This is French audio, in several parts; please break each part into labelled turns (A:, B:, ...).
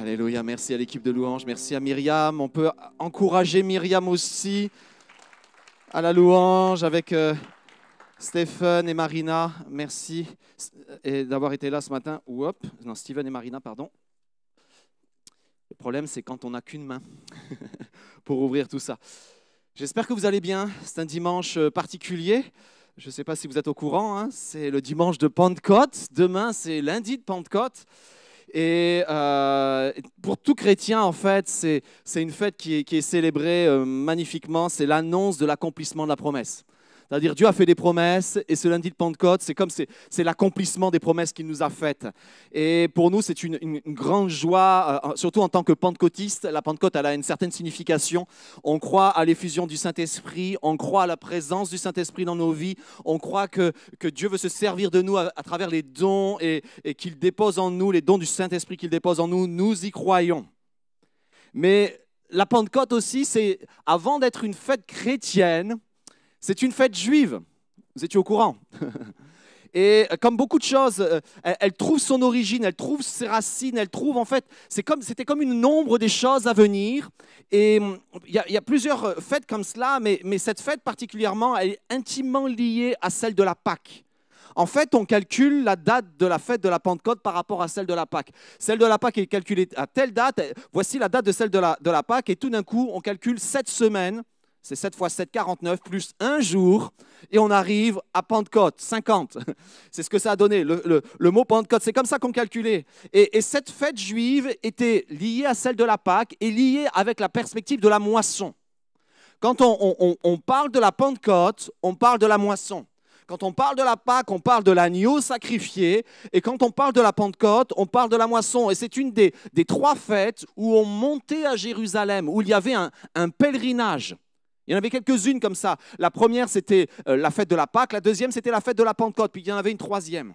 A: Alléluia, merci à l'équipe de louange, merci à Myriam. On peut encourager Myriam aussi à la louange avec euh, Stéphane et Marina. Merci d'avoir été là ce matin. Ou non, Steven et Marina, pardon. Le problème, c'est quand on n'a qu'une main pour ouvrir tout ça. J'espère que vous allez bien. C'est un dimanche euh, particulier. Je ne sais pas si vous êtes au courant, hein. c'est le dimanche de Pentecôte. Demain, c'est lundi de Pentecôte. Et euh, pour tout chrétien, en fait, c'est une fête qui est, célébrée euh, magnifiquement. C'est l'annonce de l'accomplissement de la promesse. C'est-à-dire Dieu a fait des promesses et ce lundi de Pentecôte, c'est comme c'est l'accomplissement des promesses qu'il nous a faites. Et pour nous, c'est une, grande joie, euh, surtout en tant que pentecôtiste. La Pentecôte, elle a une certaine signification. On croit à l'effusion du Saint-Esprit, on croit à la présence du Saint-Esprit dans nos vies, on croit que, que Dieu veut se servir de nous à, travers les dons et, qu'il dépose en nous, les dons du Saint-Esprit qu'il dépose en nous. Nous y croyons. Mais la Pentecôte aussi, c'est avant d'être une fête chrétienne, c'est une fête juive. Vous étiez au courant Et comme beaucoup de choses, euh, elle, trouve son origine, elle trouve ses racines, elle trouve en fait, comme, c'était comme une nombre des choses à venir. Et hum, il y, a plusieurs fêtes comme cela, mais, cette fête particulièrement, elle est intimement liée à celle de la Pâque. En fait, on calcule la date de la fête de la Pentecôte par rapport à celle de la Pâque. Celle de la Pâque est calculée à telle date, voici la date de celle de la, de la Pâque, et tout d'un coup, on calcule sept semaines c'est 7 fois 7, 49, plus un jour, et on arrive à Pentecôte, 50. C'est ce que ça a donné, le, mot Pentecôte. C'est comme ça qu'on calculait. Et, cette fête juive était liée à celle de la Pâque et liée avec la perspective de la moisson. Quand on, parle de la Pentecôte, on parle de la moisson. Quand on parle de la Pâque, on parle de l'agneau sacrifié. Et quand on parle de la Pentecôte, on parle de la moisson. Et c'est une des, trois fêtes où on montait à Jérusalem, où il y avait un pèlerinage. Il y en avait quelques-unes comme ça. La première, c'était euh, la fête de la Pâque. La deuxième, c'était la fête de la Pentecôte. Puis il y en avait une troisième.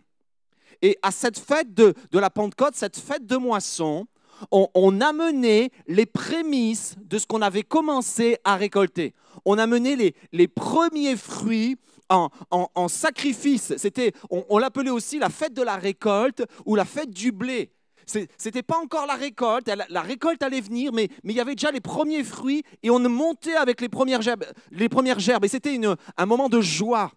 A: Et à cette fête de, la Pentecôte, cette fête de moisson, on, amenait les prémices de ce qu'on avait commencé à récolter. On amenait les, premiers fruits en, en, sacrifice. C'était, on l'appelait aussi la fête de la récolte ou la fête du blé. C'était pas encore la récolte, la récolte allait venir, mais, mais il y avait déjà les premiers fruits et on montait avec les premières gerbes. Les premières et c'était un moment de joie.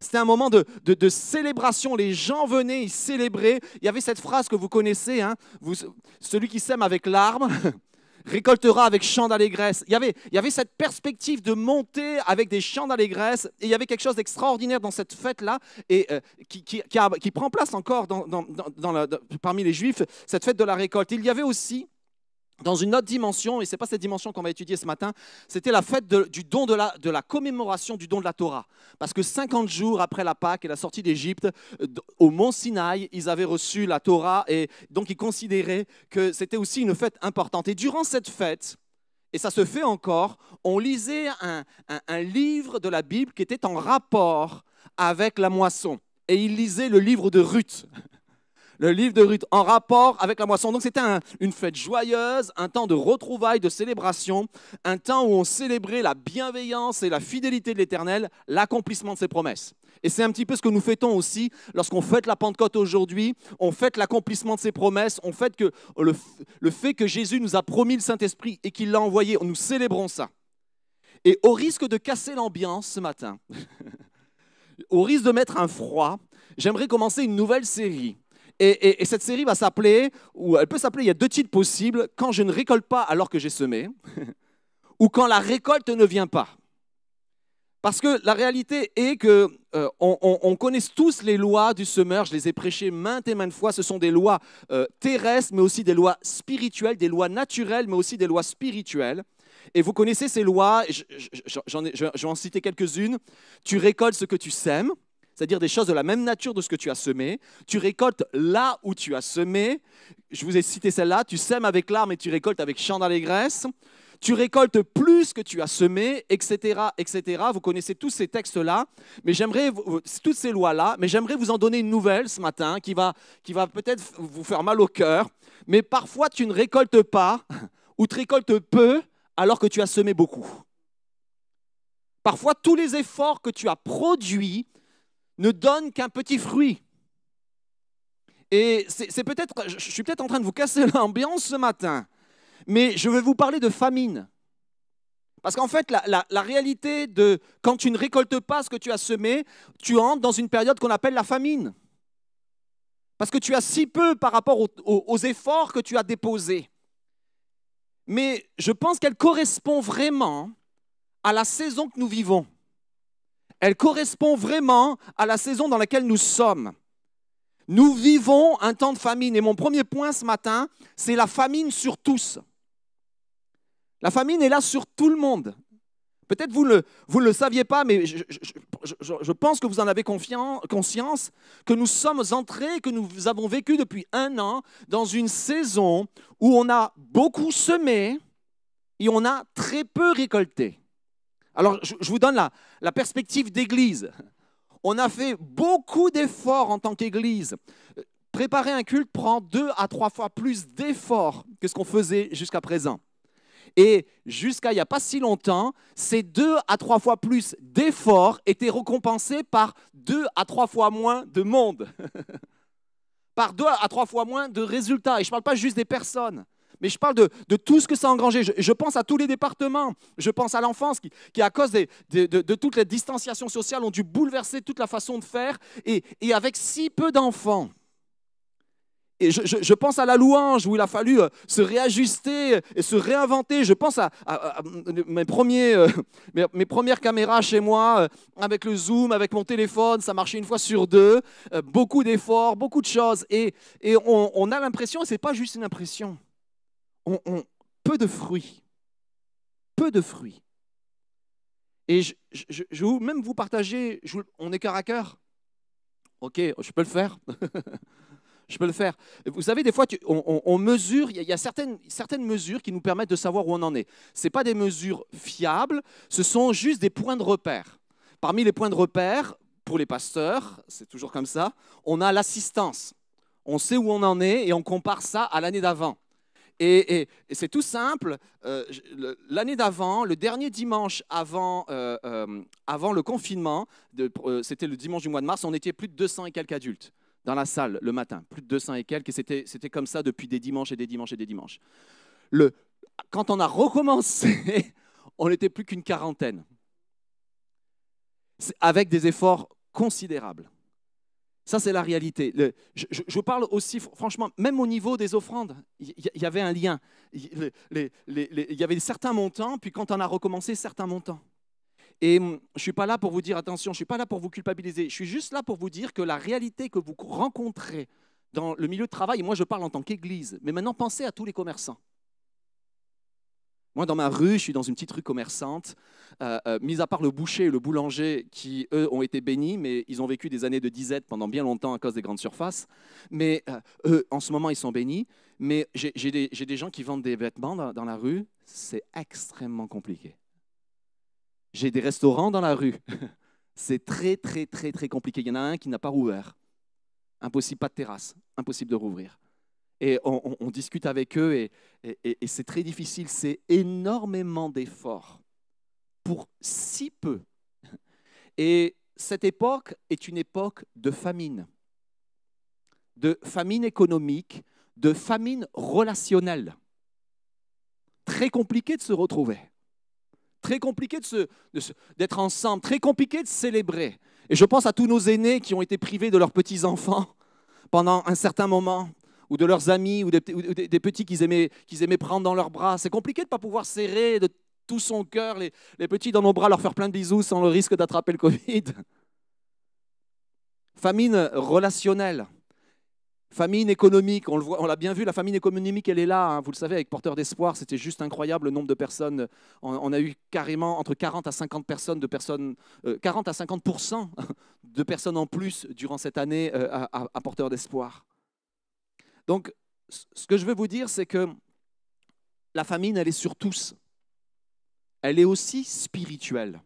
A: C'était un moment de, de, célébration. Les gens venaient, ils célébraient. Il y avait cette phrase que vous connaissez, hein, vous, celui qui sème avec larmes, récoltera avec chant d'allégresse. Il y, avait, il y avait cette perspective de monter avec des chants d'allégresse, et il y avait quelque chose d'extraordinaire dans cette fête-là, et euh, qui, qui, qui, prend place encore dans, dans, dans parmi les Juifs, cette fête de la récolte. Il y avait aussi dans une autre dimension, et ce n'est pas cette dimension qu'on va étudier ce matin, c'était la fête du don de la, de la commémoration du don de la Torah. Parce que 50 jours après la Pâque et la sortie d'Égypte, euh, au mont Sinaï, ils avaient reçu la Torah, et donc ils considéraient que c'était aussi une fête importante. Et durant cette fête, et ça se fait encore, on lisait un, un livre de la Bible qui était en rapport avec la moisson. Et ils lisaient le livre de Ruth le livre de Ruth, en rapport avec la moisson. Donc c'était une fête joyeuse, un temps de retrouvailles, de célébration, un temps où on célébrait la bienveillance et la fidélité de l'Éternel, l'accomplissement de ses promesses. Et c'est un petit peu ce que nous fêtons aussi lorsqu'on fête la Pentecôte aujourd'hui. On fête l'accomplissement de ses promesses. On fête que le, le fait que Jésus nous a promis le Saint-Esprit et qu'il l'a envoyé. Nous célébrons ça. Et au risque de casser l'ambiance ce matin, au risque de mettre un froid, j'aimerais commencer une nouvelle série et, cette série va s'appeler, ou elle peut s'appeler, il y a deux titres possibles, Quand je ne récolte pas alors que j'ai semé, ou Quand la récolte ne vient pas. Parce que la réalité est que euh, on, connaît tous les lois du semeur, je les ai prêchées maintes et maintes fois, ce sont des lois euh, terrestres, mais aussi des lois spirituelles, des lois naturelles, mais aussi des lois spirituelles. Et vous connaissez ces lois, je vais en citer quelques-unes. Tu récoltes ce que tu sèmes c'est-à-dire des choses de la même nature de ce que tu as semé. Tu récoltes là où tu as semé. Je vous ai cité celle-là. Tu sèmes avec larmes et tu récoltes avec chant d'allégresse. Tu récoltes plus que tu as semé, etc., etc. Vous connaissez tous ces textes-là, mais j'aimerais toutes ces lois-là, mais j'aimerais vous en donner une nouvelle ce matin qui va, qui va peut-être vous faire mal au cœur. Mais parfois, tu ne récoltes pas ou tu récoltes peu alors que tu as semé beaucoup. Parfois, tous les efforts que tu as produits ne donne qu'un petit fruit. Et c'est peut-être, je suis peut-être en train de vous casser l'ambiance ce matin, mais je vais vous parler de famine. Parce qu'en fait, la, réalité de quand tu ne récoltes pas ce que tu as semé, tu entres dans une période qu'on appelle la famine. Parce que tu as si peu par rapport aux efforts que tu as déposés. Mais je pense qu'elle correspond vraiment à la saison que nous vivons. Elle correspond vraiment à la saison dans laquelle nous sommes. Nous vivons un temps de famine. Et mon premier point ce matin, c'est la famine sur tous. La famine est là sur tout le monde. Peut-être vous ne vous le saviez pas, mais je, pense que vous en avez conscience, que nous sommes entrés, que nous avons vécu depuis un an dans une saison où on a beaucoup semé et on a très peu récolté. Alors, je, vous donne la, la perspective d'église. On a fait beaucoup d'efforts en tant qu'église. Préparer un culte prend deux à trois fois plus d'efforts que ce qu'on faisait jusqu'à présent. Et jusqu'à il n'y a pas si longtemps, ces deux à trois fois plus d'efforts étaient récompensés par deux à trois fois moins de monde, par deux à trois fois moins de résultats. Et je ne parle pas juste des personnes mais je parle de, tout ce que ça a engrangé. Je, pense à tous les départements. Je pense à l'enfance qui, à cause de, toutes les distanciations sociales, ont dû bouleverser toute la façon de faire. Et, avec si peu d'enfants, et je, pense à la louange où il a fallu euh, se réajuster et se réinventer. Je pense à, euh, mes, premières caméras chez moi, euh, avec le zoom, avec mon téléphone, ça marchait une fois sur deux. beaucoup d'efforts, beaucoup de choses. Et, on, on a l'impression, et ce n'est pas juste une impression, on, peu de fruits. Peu de fruits. Et je, vais même vous partager, on est cœur à cœur. Ok, je peux le faire. je peux le faire. Vous savez, des fois, on, mesure, il y a, certaines, certaines mesures qui nous permettent de savoir où on en est. Ce pas des mesures fiables, ce sont juste des points de repère. Parmi les points de repère, pour les pasteurs, c'est toujours comme ça, on a l'assistance. On sait où on en est et on compare ça à l'année d'avant. Et, c'est tout simple. Euh, l'année d'avant, le dernier dimanche avant, euh, euh, avant le confinement, c'était le dimanche du mois de mars, on était plus de 200 et quelques adultes dans la salle le matin. Plus de 200 et quelques. Et c'était comme ça depuis des dimanches et des dimanches et des dimanches. Le, quand on a recommencé, on n'était plus qu'une quarantaine. Avec des efforts considérables. Ça, c'est la réalité. je, parle aussi, franchement, même au niveau des offrandes, il y, avait un lien. Il y avait certains montants, puis quand on a recommencé, certains montants. Et hum, je ne suis pas là pour vous dire, attention, je ne suis pas là pour vous culpabiliser. Je suis juste là pour vous dire que la réalité que vous rencontrez dans le milieu de travail, et moi je parle en tant qu'église, mais maintenant pensez à tous les commerçants. Moi, dans ma rue, je suis dans une petite rue commerçante, euh, euh, mis à part le boucher et le boulanger qui, eux, ont été bénis, mais ils ont vécu des années de disette pendant bien longtemps à cause des grandes surfaces. Mais euh, eux, en ce moment, ils sont bénis. Mais j'ai des, gens qui vendent des vêtements dans, la rue. C'est extrêmement compliqué. J'ai des restaurants dans la rue. C'est très, très, très, très compliqué. Il y en a un qui n'a pas rouvert. Impossible, pas de terrasse. Impossible de rouvrir et on, discute avec eux et, c'est très difficile. C'est énormément d'efforts pour si peu. Et cette époque est une époque de famine, de famine économique, de famine relationnelle. Très compliqué de se retrouver, très compliqué d'être ensemble, très compliqué de célébrer. Et je pense à tous nos aînés qui ont été privés de leurs petits-enfants pendant un certain moment, ou de leurs amis, ou des, petits qu'ils aimaient, prendre dans leurs bras. C'est compliqué de ne pas pouvoir serrer de tout son cœur les, petits dans nos bras, leur faire plein de bisous sans le risque d'attraper le Covid. Famine relationnelle. Famine économique, on, on l'a bien vu, la famine économique, elle est là. Hein. vous le savez, avec Porteur d'Espoir, c'était juste incroyable le nombre de personnes. On, a eu carrément entre 40 à 50 personnes, de personnes, 40 euh, à 50 de personnes en plus durant cette année euh, à Porteur d'Espoir. Donc, ce que je veux vous dire, c'est que la famine, elle est sur tous. Elle est aussi spirituelle.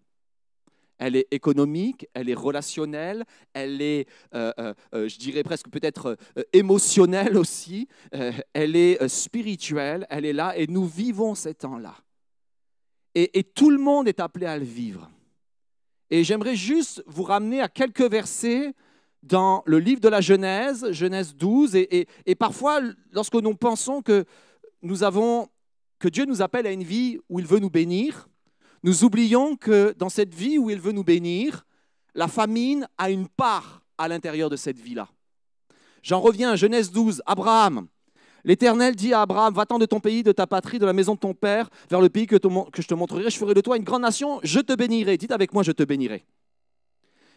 A: Elle est économique, elle est relationnelle, elle est, euh, euh, euh, je dirais presque peut-être émotionnelle aussi. elle est spirituelle, elle est là et nous vivons ces temps-là. Et, et tout le monde est appelé à le vivre. Et j'aimerais juste vous ramener à quelques versets dans le livre de la Genèse, Genèse 12, et, parfois, lorsque nous pensons que nous avons, que Dieu nous appelle à une vie où il veut nous bénir, nous oublions que dans cette vie où il veut nous bénir, la famine a une part à l'intérieur de cette vie-là. J'en reviens à Genèse 12, Abraham. L'Éternel dit à Abraham, va-t'en de ton pays, de ta patrie, de la maison de ton père, vers le pays que, que je te montrerai, je ferai de toi une grande nation, je te bénirai. Dites avec moi, je te bénirai.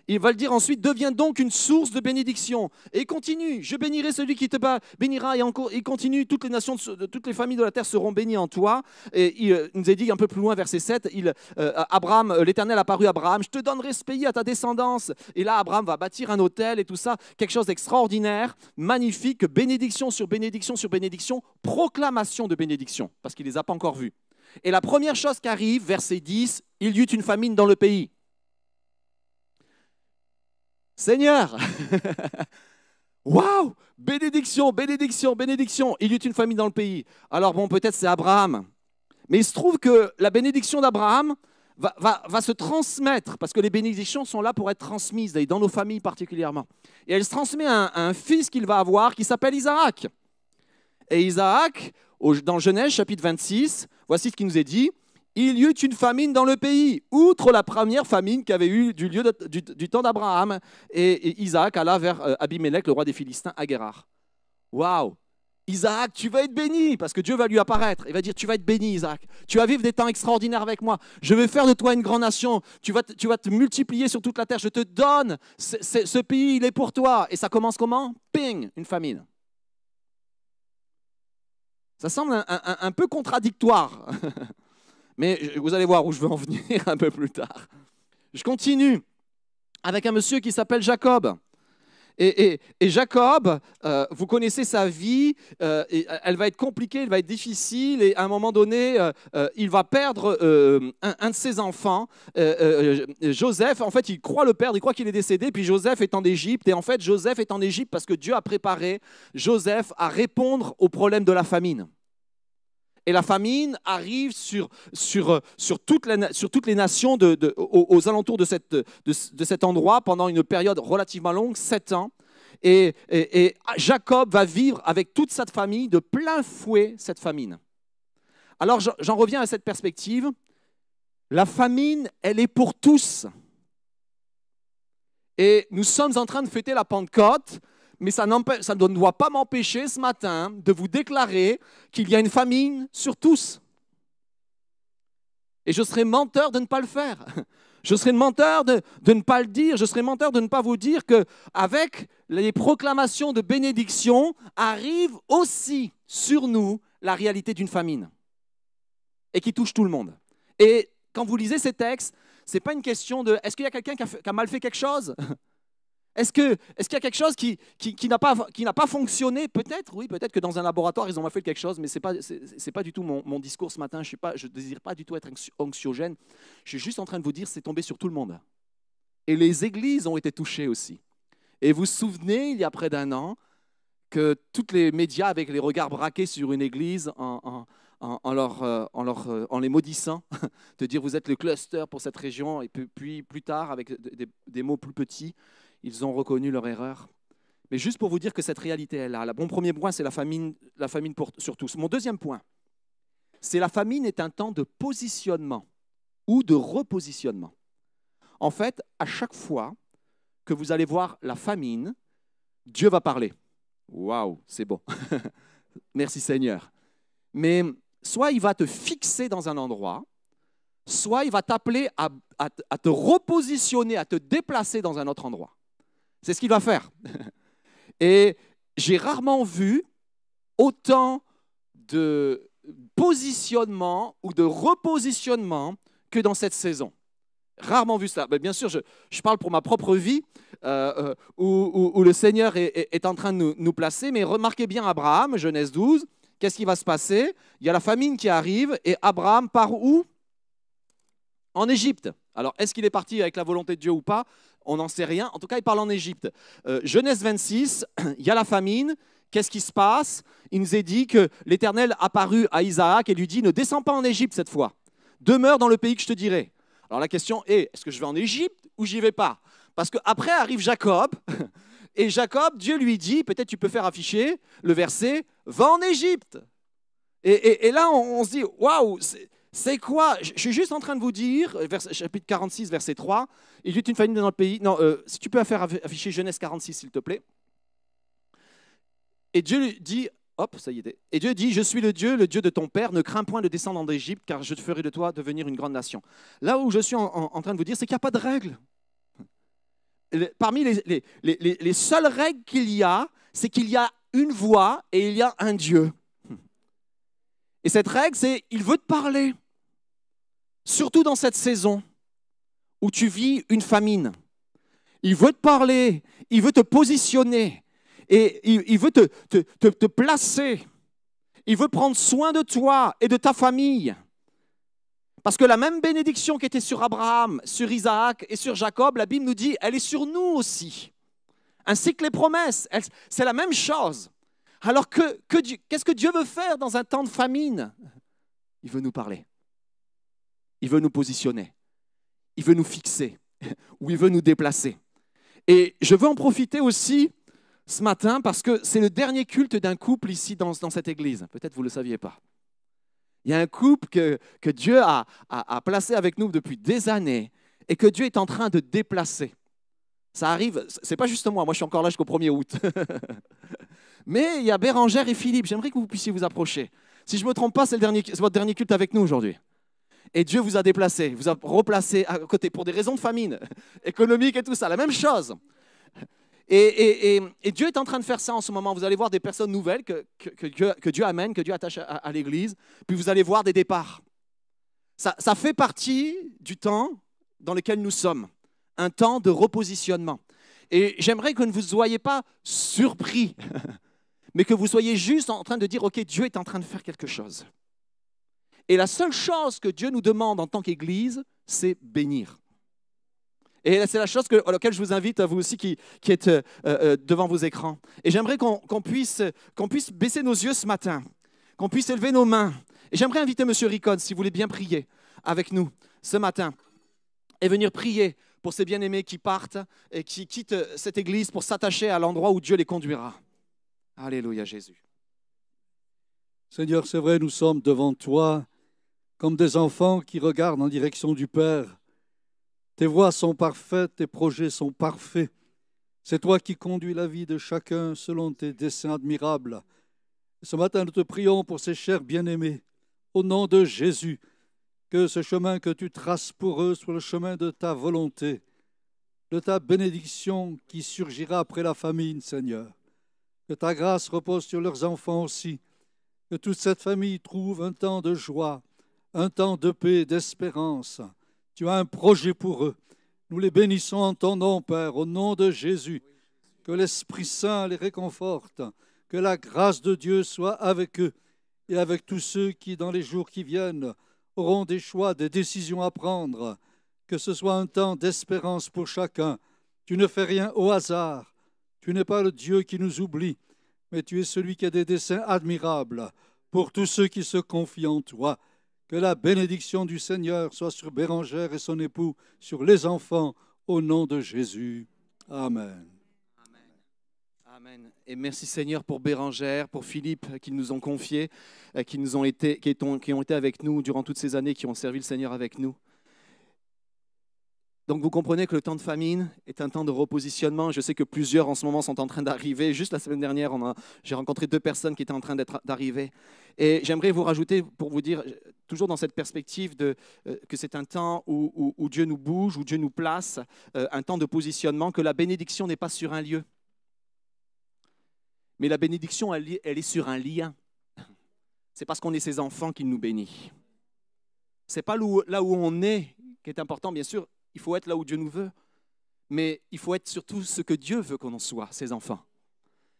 A: Il va le dire ensuite, deviens donc une source de bénédiction. Et continue, je bénirai celui qui te bénira. Et encore, il continue, toutes les nations, toutes les familles de la terre seront bénies en toi. Et il, euh, nous a dit un peu plus loin, verset 7, il, euh, Abraham, euh, l'Éternel a paru à Abraham, je te donnerai ce pays à ta descendance. Et là, Abraham va bâtir un hôtel et tout ça, quelque chose d'extraordinaire, magnifique, bénédiction sur bénédiction sur bénédiction, proclamation de bénédiction, parce qu'il ne les a pas encore vus. Et la première chose qui arrive, verset 10, il y eut une famine dans le pays. Seigneur, waouh, bénédiction, bénédiction, bénédiction. Il y eut une famille dans le pays. Alors bon, peut-être c'est Abraham. Mais il se trouve que la bénédiction d'Abraham va, se transmettre, parce que les bénédictions sont là pour être transmises, dans nos familles particulièrement. Et elle se transmet à un, fils qu'il va avoir qui s'appelle Isaac. Et Isaac, dans Genèse chapitre 26, voici ce qui nous est dit il y eut une famine dans le pays, outre la première famine qui avait eu du, temps d'Abraham. Et, Isaac alla vers euh, Abimelech, le roi des Philistins, à Guérard. Waouh Isaac, tu vas être béni, parce que Dieu va lui apparaître. Il va dire, tu vas être béni, Isaac. Tu vas vivre des temps extraordinaires avec moi. Je vais faire de toi une grande nation. Tu vas te multiplier sur toute la terre. Je te donne. ce pays, il est pour toi. Et ça commence comment? Ping, une famine. Ça semble un peu contradictoire. Mais vous allez voir où je veux en venir un peu plus tard. Je continue avec un monsieur qui s'appelle Jacob. Et, Jacob, euh, vous connaissez sa vie, euh, et elle va être compliquée, elle va être difficile, et à un moment donné, euh, il va perdre un, de ses enfants, Joseph. En fait, il croit le perdre, il croit qu'il est décédé, puis Joseph est en Égypte, et en fait, Joseph est en Égypte parce que Dieu a préparé Joseph à répondre au problème de la famine. Et la famine arrive sur, sur, les, sur toutes les nations aux, alentours de, cet endroit pendant une période relativement longue, sept ans. Et, et, Jacob va vivre avec toute sa famille de plein fouet cette famine. Alors j'en reviens à cette perspective. La famine, elle est pour tous. Et nous sommes en train de fêter la Pentecôte mais ça, ne doit pas m'empêcher ce matin de vous déclarer qu'il y a une famine sur tous. Et je serais menteur de ne pas le faire. Je serais menteur de, ne pas le dire. Je serais menteur de ne pas vous dire que avec les proclamations de bénédiction arrive aussi sur nous la réalité d'une famine et qui touche tout le monde. Et quand vous lisez ces textes, ce n'est pas une question de est-ce qu'il y a quelqu'un qui, a mal fait quelque chose? Est-ce qu'il est y a quelque chose qui, n'a pas, fonctionné? Peut-être, oui, peut-être que dans un laboratoire, ils ont fait quelque chose, mais ce n'est pas, pas du tout mon, discours ce matin. Je ne désire pas du tout être anxiogène. Je suis juste en train de vous dire, c'est tombé sur tout le monde. Et les églises ont été touchées aussi. Et vous vous souvenez, il y a près d'un an, que tous les médias, avec les regards braqués sur une église, en, euh, euh, en, les maudissant, de dire vous êtes le cluster pour cette région, et puis, plus tard, avec des mots plus petits, ils ont reconnu leur erreur. Mais juste pour vous dire que cette réalité est là. Mon premier point, c'est la famine, la famine pour, sur tous. Mon deuxième point, c'est la famine est un temps de positionnement ou de repositionnement. En fait, à chaque fois que vous allez voir la famine, Dieu va parler. Waouh, c'est bon. Merci Seigneur. Mais soit il va te fixer dans un endroit, soit il va t'appeler à, à, te repositionner, à te déplacer dans un autre endroit. C'est ce qu'il va faire. Et j'ai rarement vu autant de positionnement ou de repositionnement que dans cette saison. Rarement vu ça. bien sûr, je, parle pour ma propre vie, euh, euh, où, le Seigneur est, en train de nous, nous, placer, mais remarquez bien Abraham, Genèse 12, qu'est-ce qui va se passer? Il y a la famine qui arrive, et Abraham part où? En Égypte. Alors, est-ce qu'il est parti avec la volonté de Dieu ou pas? On n'en sait rien. En tout cas, il parle en Égypte. Euh, Genèse 26, il y a la famine. Qu'est-ce qui se passe? Il nous est dit que l'Éternel apparut à Isaac et lui dit, ne descends pas en Égypte cette fois. Demeure dans le pays que je te dirai. Alors la question est, est-ce que je vais en Égypte ou j'y vais pas? Parce qu'après arrive Jacob. Et Jacob, Dieu lui dit, peut-être tu peux faire afficher le verset, va en Égypte. Et, là, on, se dit, waouh, c'est quoi Je suis juste en train de vous dire, chapitre 46, verset 3, il y a une famille dans le pays. Non, euh, si tu peux faire afficher Genèse 46, s'il te plaît. Et Dieu lui dit, hop, ça y est. Et Dieu dit, je suis le Dieu, le Dieu de ton père, ne crains point de descendre en Égypte, car je te ferai de toi devenir une grande nation. Là où je suis en, train de vous dire, c'est qu'il n'y a pas de règles. Parmi les, les seules règles qu'il y a, c'est qu'il y a une voix et il y a un Dieu. Et cette règle, c'est il veut te parler. Surtout dans cette saison où tu vis une famine. Il veut te parler, il veut te positionner et il, veut te, placer. Il veut prendre soin de toi et de ta famille. Parce que la même bénédiction qui était sur Abraham, sur Isaac et sur Jacob, la Bible nous dit, elle est sur nous aussi. Ainsi que les promesses, c'est la même chose. Alors que, qu'est-ce que Dieu veut faire dans un temps de famine? Il veut nous parler. Il veut nous positionner. Il veut nous fixer. Ou il veut nous déplacer. Et je veux en profiter aussi ce matin parce que c'est le dernier culte d'un couple ici dans, cette église. Peut-être vous ne le saviez pas. Il y a un couple que, que Dieu a, a, placé avec nous depuis des années et que Dieu est en train de déplacer. Ça arrive, c'est pas juste moi, moi je suis encore là jusqu'au 1er août. Mais il y a Bérangère et Philippe. J'aimerais que vous puissiez vous approcher. Si je ne me trompe pas, c'est votre dernier culte avec nous aujourd'hui. Et Dieu vous a déplacé, vous a replacé à côté pour des raisons de famine, économique et tout ça, la même chose. Et, Dieu est en train de faire ça en ce moment. Vous allez voir des personnes nouvelles que, Dieu, amène, que Dieu attache à, l'Église, puis vous allez voir des départs. Ça, ça fait partie du temps dans lequel nous sommes, un temps de repositionnement. Et j'aimerais que vous ne soyez pas surpris mais que vous soyez juste en train de dire, OK, Dieu est en train de faire quelque chose. Et la seule chose que Dieu nous demande en tant qu'Église, c'est bénir. Et c'est la chose à laquelle je vous invite, à vous aussi qui, qui êtes euh, euh, devant vos écrans. Et j'aimerais qu'on puisse, qu'on puisse baisser nos yeux ce matin, qu'on puisse élever nos mains. Et j'aimerais inviter M. Ricon, si vous voulez bien prier avec nous ce matin, et venir prier pour ces bien-aimés qui partent et qui quittent cette Église pour s'attacher à l'endroit où Dieu les conduira. Alléluia Jésus.
B: Seigneur, c'est vrai, nous sommes devant toi comme des enfants qui regardent en direction du Père. Tes voies sont parfaites, tes projets sont parfaits. C'est toi qui conduis la vie de chacun selon tes desseins admirables. Ce matin, nous te prions pour ces chers bien-aimés. Au nom de Jésus, que ce chemin que tu traces pour eux soit le chemin de ta volonté, de ta bénédiction qui surgira après la famine, Seigneur. Que ta grâce repose sur leurs enfants aussi. Que toute cette famille trouve un temps de joie, un temps de paix, d'espérance. Tu as un projet pour eux. Nous les bénissons en ton nom, Père, au nom de Jésus. Que l'Esprit Saint les réconforte. Que la grâce de Dieu soit avec eux et avec tous ceux qui, dans les jours qui viennent, auront des choix, des décisions à prendre. Que ce soit un temps d'espérance pour chacun. Tu ne fais rien au hasard. Tu n'es pas le Dieu qui nous oublie, mais tu es celui qui a des desseins admirables pour tous ceux qui se confient en toi. Que la bénédiction du Seigneur soit sur Bérangère et son époux, sur les enfants, au nom de Jésus. Amen.
A: Amen. Et merci Seigneur pour Bérangère, pour Philippe qui nous ont confiés, euh, qui, nous ont été, qui ont été avec nous durant toutes ces années, qui ont servi le Seigneur avec nous. Donc vous comprenez que le temps de famine est un temps de repositionnement. Je sais que plusieurs en ce moment sont en train d'arriver. Juste la semaine dernière, j'ai rencontré deux personnes qui étaient en train d'arriver. Et j'aimerais vous rajouter pour vous dire, toujours dans cette perspective de, euh, que c'est un temps où, Dieu nous bouge, où Dieu nous place, euh, un temps de positionnement, que la bénédiction n'est pas sur un lieu. Mais la bénédiction, elle, elle est sur un lien. C'est parce qu'on est ses enfants qu'il nous bénit. C'est pas là où on est qui est important, bien sûr, il faut être là où Dieu nous veut, mais il faut être surtout ce que Dieu veut qu'on en soit, ses enfants.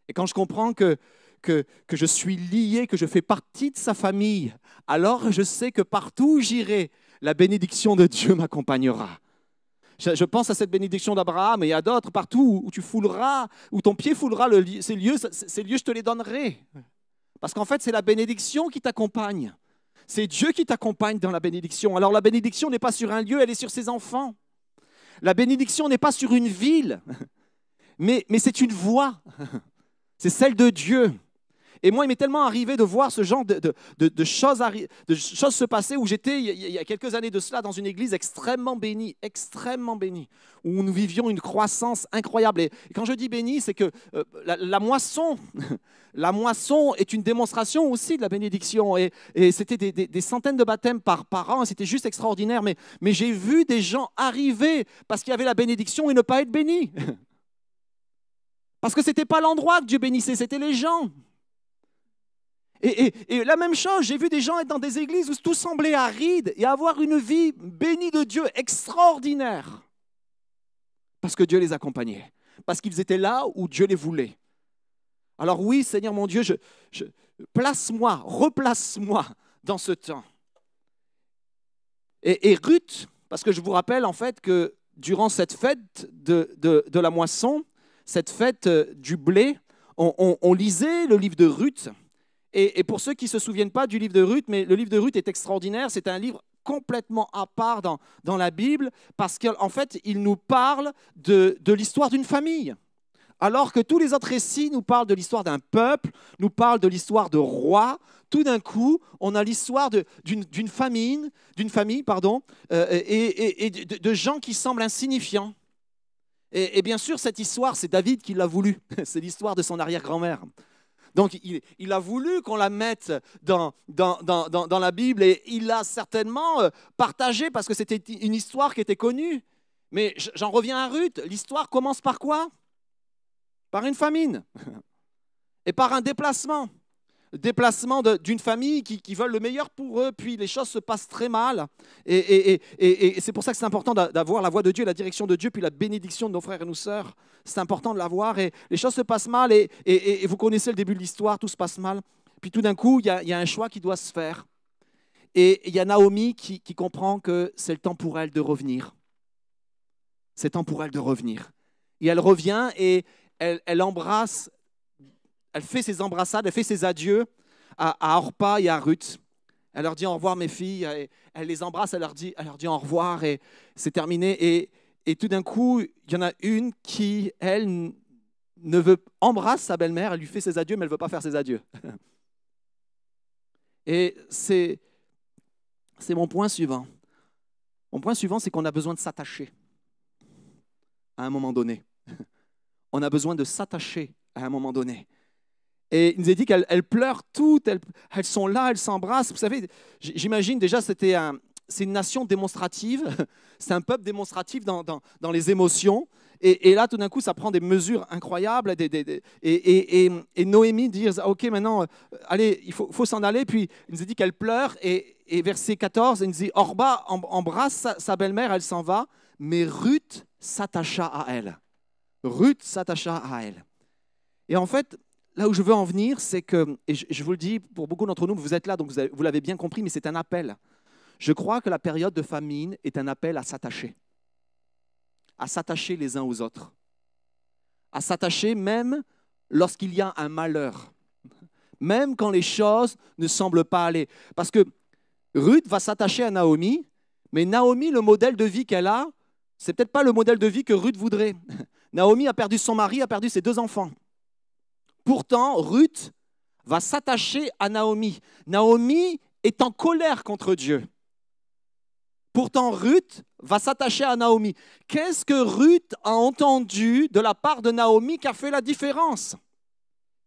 A: Et quand je comprends que, que, que, je suis lié, que je fais partie de sa famille, alors je sais que partout où j'irai, la bénédiction de Dieu m'accompagnera. Je, pense à cette bénédiction d'Abraham et à d'autres partout où tu fouleras, où ton pied foulera le, ces lieux, ces lieux, je te les donnerai. Parce qu'en fait, c'est la bénédiction qui t'accompagne. C'est Dieu qui t'accompagne dans la bénédiction. Alors la bénédiction n'est pas sur un lieu, elle est sur ses enfants. La bénédiction n'est pas sur une ville. mais, c'est une voix. C'est celle de Dieu. Et moi, il m'est tellement arrivé de voir ce genre de, choses se passer où j'étais, il, y a quelques années de cela, dans une église extrêmement bénie, extrêmement bénie, où nous vivions une croissance incroyable. Et quand je dis bénie, c'est que euh, la, moisson, la moisson est une démonstration aussi de la bénédiction. Et, c'était des, centaines de baptêmes par, par an, c'était juste extraordinaire. Mais, mais j'ai vu des gens arriver parce qu'il y avait la bénédiction et ne pas être bénis. Parce que ce n'était pas l'endroit que Dieu bénissait, c'était les gens. Et, la même chose, j'ai vu des gens être dans des églises où tout semblait aride et avoir une vie bénie de Dieu extraordinaire. Parce que Dieu les accompagnait. Parce qu'ils étaient là où Dieu les voulait. Alors oui, Seigneur mon Dieu, place-moi, replace-moi dans ce temps. Et, Ruth, parce que je vous rappelle en fait que durant cette fête de, de, la moisson, cette fête euh, du blé, on lisait le livre de Ruth. Et, pour ceux qui ne se souviennent pas du livre de Ruth, mais le livre de Ruth est extraordinaire, c'est un livre complètement à part dans, dans la Bible, parce qu'en fait, il nous parle de, de l'histoire d'une famille. Alors que tous les autres récits nous parlent de l'histoire d'un peuple, nous parlent de l'histoire de rois, tout d'un coup, on a l'histoire d'une famille, d'une famille, pardon, euh, et, de, gens qui semblent insignifiants. Et, bien sûr, cette histoire, c'est David qui l'a voulu. c'est l'histoire de son arrière-grand-mère. Donc, il, a voulu qu'on la mette dans, la Bible et il l'a certainement euh, partagé parce que c'était une histoire qui était connue. Mais j'en reviens à Ruth. L'histoire commence par quoi? Par une famine et par un déplacement déplacement d'une famille qui, qui, veulent le meilleur pour eux, puis les choses se passent très mal. Et, et, et, c'est pour ça que c'est important d'avoir la voix de Dieu, la direction de Dieu, puis la bénédiction de nos frères et nos sœurs. C'est important de l'avoir. Et les choses se passent mal, et, vous connaissez le début de l'histoire, tout se passe mal. Puis tout d'un coup, il y, a, y, a, un choix qui doit se faire. Et il y a Naomi qui, qui comprend que c'est le temps pour elle de revenir. C'est le temps pour elle de revenir. Et elle revient et elle, elle embrasse elle fait ses embrassades, elle fait ses adieux à, Orpa et à Ruth. Elle leur dit au revoir mes filles, elle les embrasse, elle leur dit, elle leur au revoir et c'est terminé. Et, tout d'un coup, il y en a une qui, elle, ne veut embrasse sa belle-mère, elle lui fait ses adieux, mais elle ne veut pas faire ses adieux. Et c'est mon point suivant. Mon point suivant, c'est qu'on a besoin de s'attacher à un moment donné. On a besoin de s'attacher à un moment donné. Et il nous a dit qu'elles pleurent toutes, elles, sont là, elles s'embrassent. Vous savez, j'imagine déjà, c'était c'est une nation démonstrative, c'est un peuple démonstratif dans, les émotions. Et, là, tout d'un coup, ça prend des mesures incroyables. Et, et, Noémie dit Ok, maintenant, euh, allez, il faut, s'en aller. Puis il nous a dit qu'elle pleure. Et, verset 14, il nous dit Orba embrasse sa belle-mère, elle s'en va. Mais Ruth s'attacha à elle. Ruth s'attacha à elle. Et en fait, là où je veux en venir, c'est que, et je, vous le dis pour beaucoup d'entre nous, vous êtes là, donc vous, l'avez bien compris, mais c'est un appel. Je crois que la période de famine est un appel à s'attacher, à s'attacher les uns aux autres, à s'attacher même lorsqu'il y a un malheur, même quand les choses ne semblent pas aller. Parce que Ruth va s'attacher à Naomi, mais Naomi, le modèle de vie qu'elle a, c'est peut-être pas le modèle de vie que Ruth voudrait. Naomi a perdu son mari, a perdu ses deux enfants. Pourtant, Ruth va s'attacher à Naomi. Naomi est en colère contre Dieu. Pourtant, Ruth va s'attacher à Naomi. Qu'est-ce que Ruth a entendu de la part de Naomi qui a fait la différence?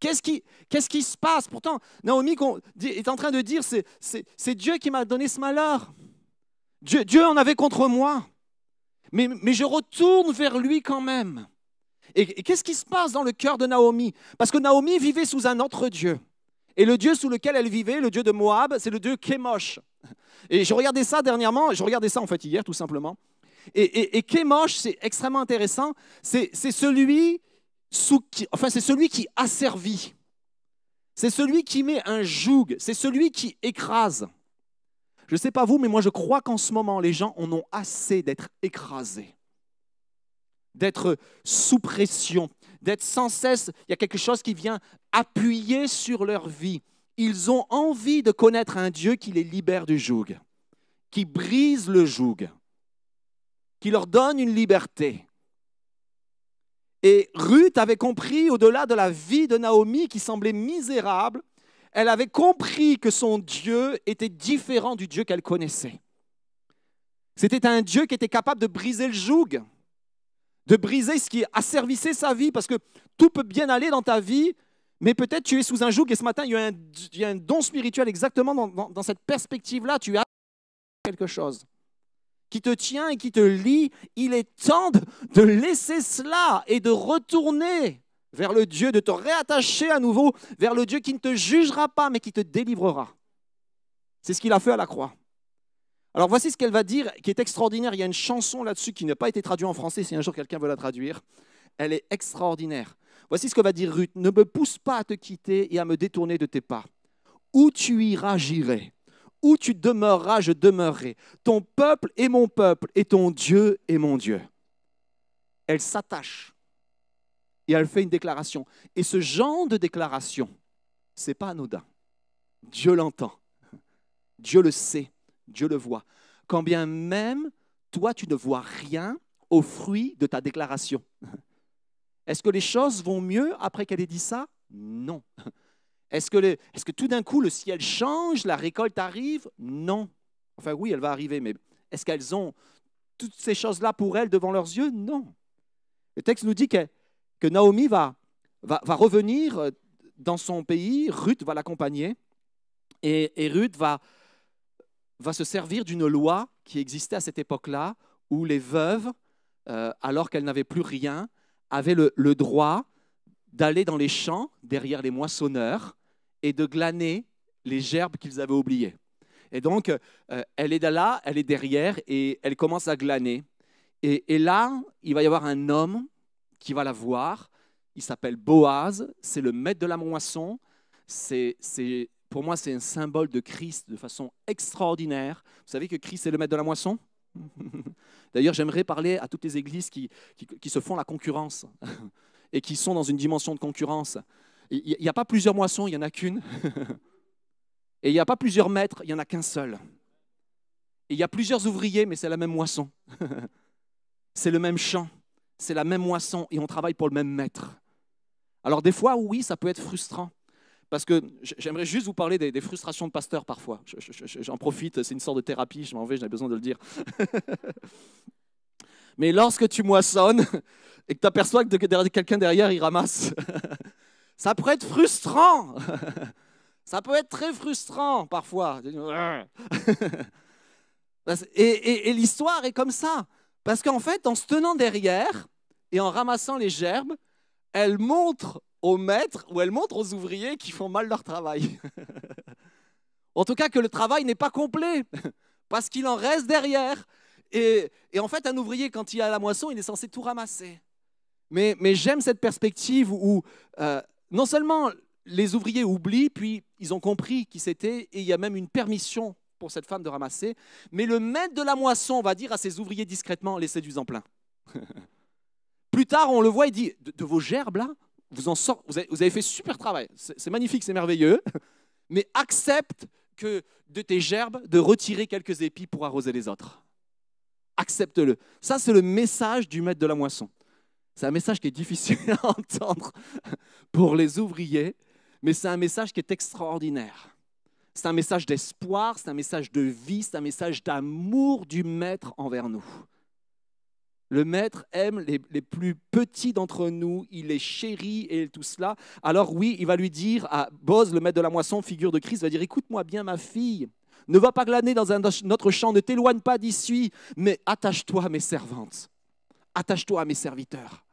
A: Qu'est-ce qui, se passe? Pourtant, Naomi est en train de dire, c'est, Dieu qui m'a donné ce malheur. Dieu, en avait contre moi. Mais je retourne vers lui quand même. Et, qu'est-ce qui se passe dans le cœur de Naomi? Parce que Naomi vivait sous un autre Dieu. Et le Dieu sous lequel elle vivait, le Dieu de Moab, c'est le Dieu Kémosh. Et je regardais ça dernièrement, je regardais ça en fait hier tout simplement. Et, et, c'est extrêmement intéressant, c'est celui, qui, celui qui asservit. C'est celui qui met un joug, c'est celui qui écrase. Je ne sais pas vous, mais moi je crois qu'en ce moment, les gens en ont assez d'être écrasés d'être sous pression, d'être sans cesse, il y a quelque chose qui vient appuyer sur leur vie. Ils ont envie de connaître un Dieu qui les libère du joug, qui brise le joug, qui leur donne une liberté. Et Ruth avait compris, au-delà de la vie de Naomi qui semblait misérable, elle avait compris que son Dieu était différent du Dieu qu'elle connaissait. C'était un Dieu qui était capable de briser le joug, de briser ce qui asservissait sa vie, parce que tout peut bien aller dans ta vie, mais peut-être tu es sous un joug et ce matin, il y a un, don spirituel exactement dans, cette perspective-là. Tu as quelque chose qui te tient et qui te lie. Il est temps de laisser cela et de retourner vers le Dieu, de te réattacher à nouveau vers le Dieu qui ne te jugera pas, mais qui te délivrera. C'est ce qu'il a fait à la croix. Alors voici ce qu'elle va dire, qui est extraordinaire. Il y a une chanson là-dessus qui n'a pas été traduite en français, si un jour quelqu'un veut la traduire. Elle est extraordinaire. Voici ce que va dire Ruth. Ne me pousse pas à te quitter et à me détourner de tes pas. Où tu iras, j'irai. Où tu demeureras, je demeurerai. Ton peuple est mon peuple et ton Dieu est mon Dieu. Elle s'attache et elle fait une déclaration. Et ce genre de déclaration, c'est pas anodin. Dieu l'entend. Dieu le sait. Dieu le voit. Quand bien même toi tu ne vois rien au fruit de ta déclaration. Est-ce que les choses vont mieux après qu'elle ait dit ça? Non. Est-ce que, tout d'un coup le ciel change, la récolte arrive? Non. Enfin oui, elle va arriver, mais est-ce qu'elles ont toutes ces choses-là pour elles devant leurs yeux? Non. Le texte nous dit que, Naomi va, va, revenir euh, dans son pays, Ruth va l'accompagner, et, Ruth va, va se servir d'une loi qui existait à cette époque-là, où les veuves, euh, alors qu'elles n'avaient plus rien, avaient le, droit d'aller dans les champs derrière les moissonneurs et de glaner les gerbes qu'ils avaient oubliées. Et donc, euh, elle est là, elle est derrière et elle commence à glaner. Et, là, il va y avoir un homme qui va la voir. Il s'appelle Boaz, c'est le maître de la moisson. C'est, pour moi, c'est un symbole de Christ de façon extraordinaire. Vous savez que Christ est le maître de la moisson? D'ailleurs, j'aimerais parler à toutes les églises qui, qui se font la concurrence et qui sont dans une dimension de concurrence. Il n'y a pas plusieurs moissons, il n'y en a qu'une. Et il n'y a pas plusieurs maîtres, il n'y en a qu'un seul. Et il y a plusieurs ouvriers, mais c'est la même moisson. c'est le même champ, c'est la même moisson, et on travaille pour le même maître. Alors des fois, oui, ça peut être frustrant. Parce que j'aimerais juste vous parler des, frustrations de pasteur parfois. J'en profite, c'est une sorte de thérapie, je m'en vais, j'ai besoin de le dire. Mais lorsque tu moissonnes et que tu aperçois que quelqu'un derrière, il ramasse, ça peut être frustrant. Ça peut être très frustrant parfois. Et, l'histoire est comme ça. Parce qu'en fait, en se tenant derrière et en ramassant les gerbes, elle montre aux maîtres ou elle montre aux ouvriers qui font mal leur travail. en tout cas, que le travail n'est pas complet, parce qu'il en reste derrière. Et, en fait, un ouvrier, quand il a la moisson, il est censé tout ramasser. Mais, j'aime cette perspective où euh, non seulement les ouvriers oublient, puis ils ont compris qui c'était, et il y a même une permission pour cette femme de ramasser, mais le maître de la moisson va dire à ses ouvriers discrètement, du en plein. Plus tard, on le voit, il dit, de, vos gerbes là, vous, en sort, vous, avez, fait super travail, c'est magnifique, c'est merveilleux, mais accepte que de tes gerbes, de retirer quelques épis pour arroser les autres. Accepte-le. Ça, c'est le message du maître de la moisson. C'est un message qui est difficile à entendre pour les ouvriers, mais c'est un message qui est extraordinaire. C'est un message d'espoir, c'est un message de vie, c'est un message d'amour du Maître envers nous. Le Maître aime les, plus petits d'entre nous, il les chérit et tout cela. Alors oui, il va lui dire à Boz, le Maître de la moisson, figure de Christ, va dire, écoute-moi bien ma fille, ne va pas glaner dans un autre champ, ne t'éloigne pas d'ici, mais attache-toi à mes servantes, attache-toi à mes serviteurs.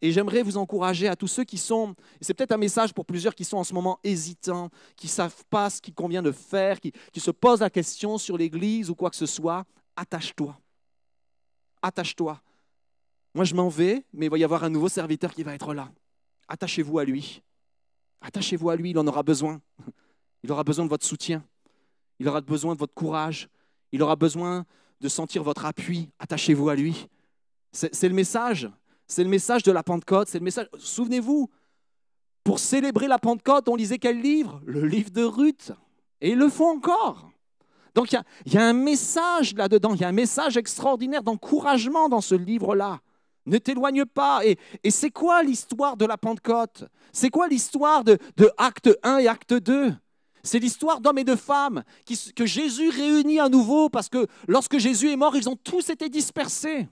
A: Et j'aimerais vous encourager à tous ceux qui sont, c'est peut-être un message pour plusieurs qui sont en ce moment hésitants, qui ne savent pas ce qu'il convient de faire, qui, qui se posent la question sur l'Église ou quoi que ce soit, attache-toi. Attache-toi. Moi, je m'en vais, mais il va y avoir un nouveau serviteur qui va être là. Attachez-vous à lui. Attachez-vous à lui, il en aura besoin. Il aura besoin de votre soutien. Il aura besoin de votre courage. Il aura besoin de sentir votre appui. Attachez-vous à lui. C'est le message. C'est le message de la Pentecôte, c'est le message. Souvenez-vous, pour célébrer la Pentecôte, on lisait quel livre? Le livre de Ruth. Et ils le font encore. Donc il y, a un message là-dedans, il y a un message extraordinaire d'encouragement dans ce livre-là. Ne t'éloigne pas. Et, c'est quoi l'histoire de la Pentecôte? C'est quoi l'histoire de, Acte 1 et Acte 2 c'est l'histoire d'hommes et de femmes que Jésus réunit à nouveau parce que lorsque Jésus est mort, ils ont tous été dispersés.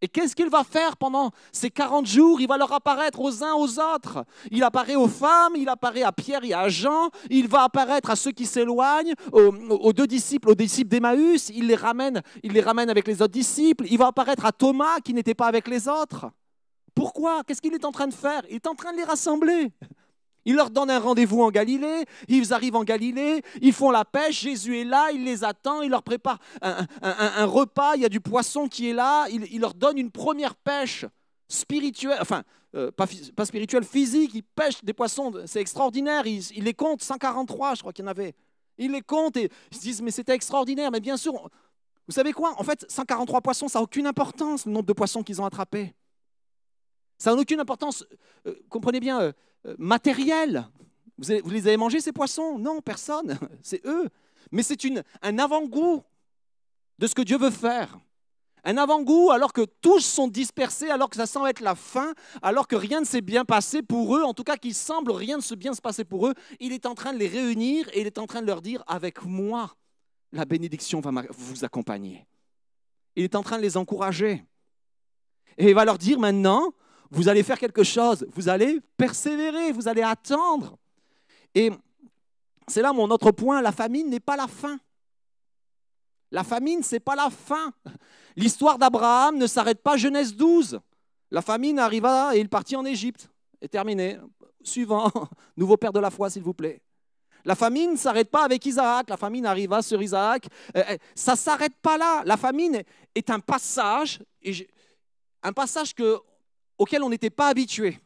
A: Et qu'est-ce qu'il va faire pendant ces 40 jours? Il va leur apparaître aux uns aux autres. Il apparaît aux femmes, il apparaît à Pierre et à Jean, il va apparaître à ceux qui s'éloignent, aux, deux disciples, aux disciples d'Emmaüs, il les ramène, il les ramène avec les autres disciples, il va apparaître à Thomas qui n'était pas avec les autres. Pourquoi? Qu'est-ce qu'il est en train de faire? Il est en train de les rassembler. Il leur donne un rendez-vous en Galilée, ils arrivent en Galilée, ils font la pêche, Jésus est là, il les attend, il leur prépare un, repas, il y a du poisson qui est là, il, leur donne une première pêche spirituelle, enfin, euh, pas, spirituelle, physique, ils pêchent des poissons, c'est extraordinaire, ils, les comptent, 143 je crois qu'il y en avait. Ils les comptent et ils se disent mais c'était extraordinaire, mais bien sûr, vous savez quoi En fait, 143 poissons, ça n'a aucune importance, le nombre de poissons qu'ils ont attrapés. Ça n'a aucune importance, euh, comprenez bien, euh, matériel. Vous, les avez mangés, ces poissons? Non, personne. C'est eux. Mais c'est un avant-goût de ce que Dieu veut faire. Un avant-goût alors que tous sont dispersés, alors que ça semble être la fin, alors que rien ne s'est bien passé pour eux, en tout cas qu'il semble rien ne se bien se passer pour eux. Il est en train de les réunir et il est en train de leur dire, avec moi, la bénédiction va vous accompagner. Il est en train de les encourager. Et il va leur dire maintenant, vous allez faire quelque chose, vous allez persévérer, vous allez attendre. Et c'est là mon autre point, la famine n'est pas la fin. La famine, c'est pas la fin. L'histoire d'Abraham ne s'arrête pas Genèse 12. La famine arriva et il partit en Égypte. Et terminé. Suivant, nouveau père de la foi, s'il vous plaît. La famine ne s'arrête pas avec Isaac, la famine arriva sur Isaac. Euh, euh, ça ne s'arrête pas là. La famine est un passage, un passage que auquel on n'était pas habitué.